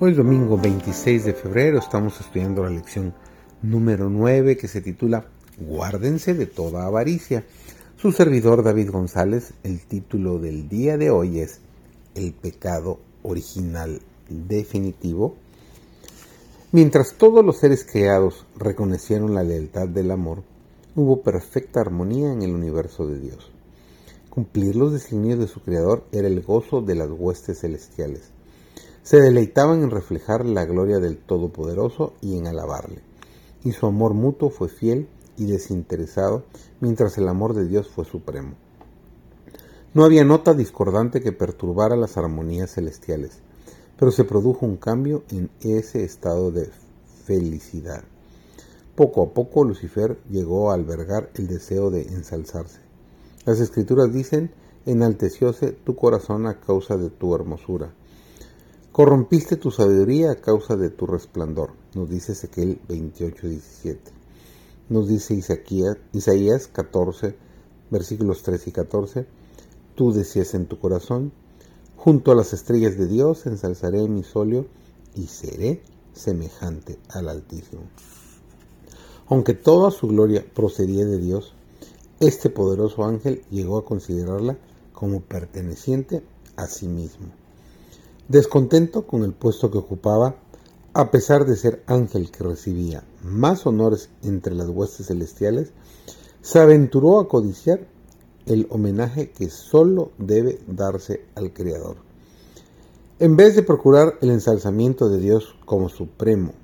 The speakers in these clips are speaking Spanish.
Hoy domingo 26 de febrero estamos estudiando la lección número 9 que se titula Guárdense de toda avaricia. Su servidor David González, el título del día de hoy es El pecado original definitivo. Mientras todos los seres creados reconocieron la lealtad del amor, hubo perfecta armonía en el universo de Dios. Cumplir los designios de su Creador era el gozo de las huestes celestiales se deleitaban en reflejar la gloria del Todopoderoso y en alabarle. Y su amor mutuo fue fiel y desinteresado, mientras el amor de Dios fue supremo. No había nota discordante que perturbara las armonías celestiales, pero se produjo un cambio en ese estado de felicidad. Poco a poco Lucifer llegó a albergar el deseo de ensalzarse. Las escrituras dicen, enaltecióse tu corazón a causa de tu hermosura Corrompiste tu sabiduría a causa de tu resplandor, nos dice Ezequiel 28, 17. Nos dice Isaías, Isaías 14, versículos 3 y 14. Tú decías en tu corazón, junto a las estrellas de Dios ensalzaré mi solio y seré semejante al Altísimo. Aunque toda su gloria procedía de Dios, este poderoso ángel llegó a considerarla como perteneciente a sí mismo. Descontento con el puesto que ocupaba, a pesar de ser ángel que recibía más honores entre las huestes celestiales, se aventuró a codiciar el homenaje que sólo debe darse al Creador. En vez de procurar el ensalzamiento de Dios como supremo,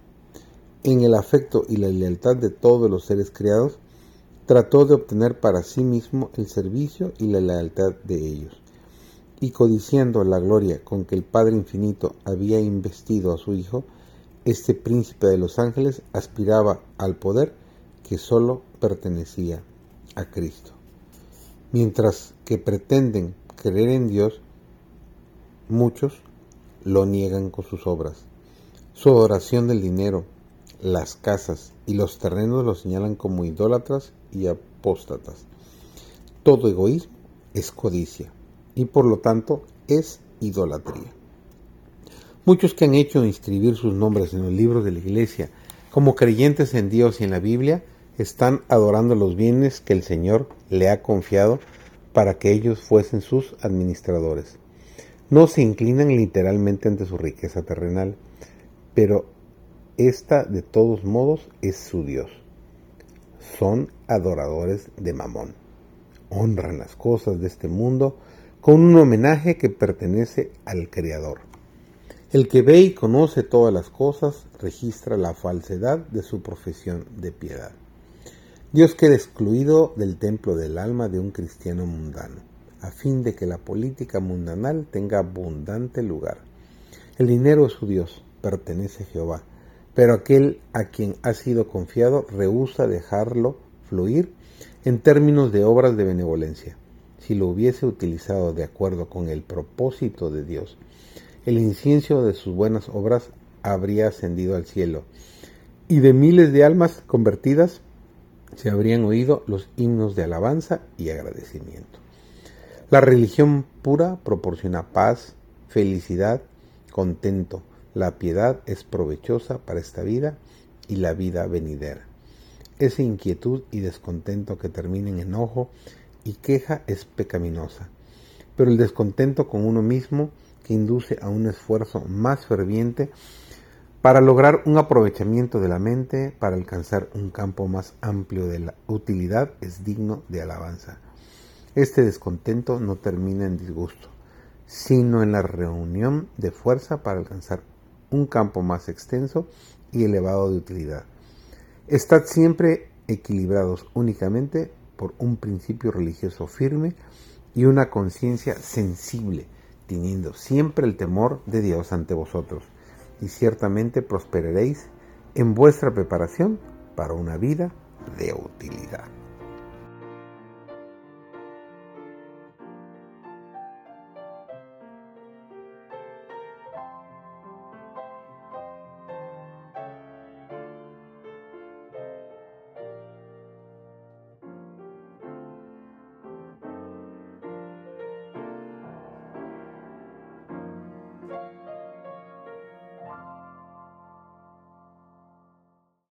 en el afecto y la lealtad de todos los seres creados, trató de obtener para sí mismo el servicio y la lealtad de ellos y codiciando la gloria con que el Padre Infinito había investido a su Hijo, este príncipe de los ángeles aspiraba al poder que sólo pertenecía a Cristo. Mientras que pretenden creer en Dios, muchos lo niegan con sus obras. Su adoración del dinero, las casas y los terrenos lo señalan como idólatras y apóstatas. Todo egoísmo es codicia y por lo tanto es idolatría. Muchos que han hecho inscribir sus nombres en los libros de la iglesia como creyentes en Dios y en la Biblia están adorando los bienes que el Señor le ha confiado para que ellos fuesen sus administradores. No se inclinan literalmente ante su riqueza terrenal, pero esta de todos modos es su Dios. Son adoradores de Mamón. Honran las cosas de este mundo con un homenaje que pertenece al Creador. El que ve y conoce todas las cosas registra la falsedad de su profesión de piedad. Dios queda excluido del templo del alma de un cristiano mundano, a fin de que la política mundanal tenga abundante lugar. El dinero es su Dios, pertenece a Jehová, pero aquel a quien ha sido confiado rehúsa dejarlo fluir en términos de obras de benevolencia si lo hubiese utilizado de acuerdo con el propósito de Dios, el incienso de sus buenas obras habría ascendido al cielo, y de miles de almas convertidas se habrían oído los himnos de alabanza y agradecimiento. La religión pura proporciona paz, felicidad, contento. La piedad es provechosa para esta vida y la vida venidera. Esa inquietud y descontento que termina en enojo y queja es pecaminosa, pero el descontento con uno mismo que induce a un esfuerzo más ferviente para lograr un aprovechamiento de la mente, para alcanzar un campo más amplio de la utilidad, es digno de alabanza. Este descontento no termina en disgusto, sino en la reunión de fuerza para alcanzar un campo más extenso y elevado de utilidad. Estad siempre equilibrados únicamente por un principio religioso firme y una conciencia sensible, teniendo siempre el temor de Dios ante vosotros, y ciertamente prosperaréis en vuestra preparación para una vida de utilidad.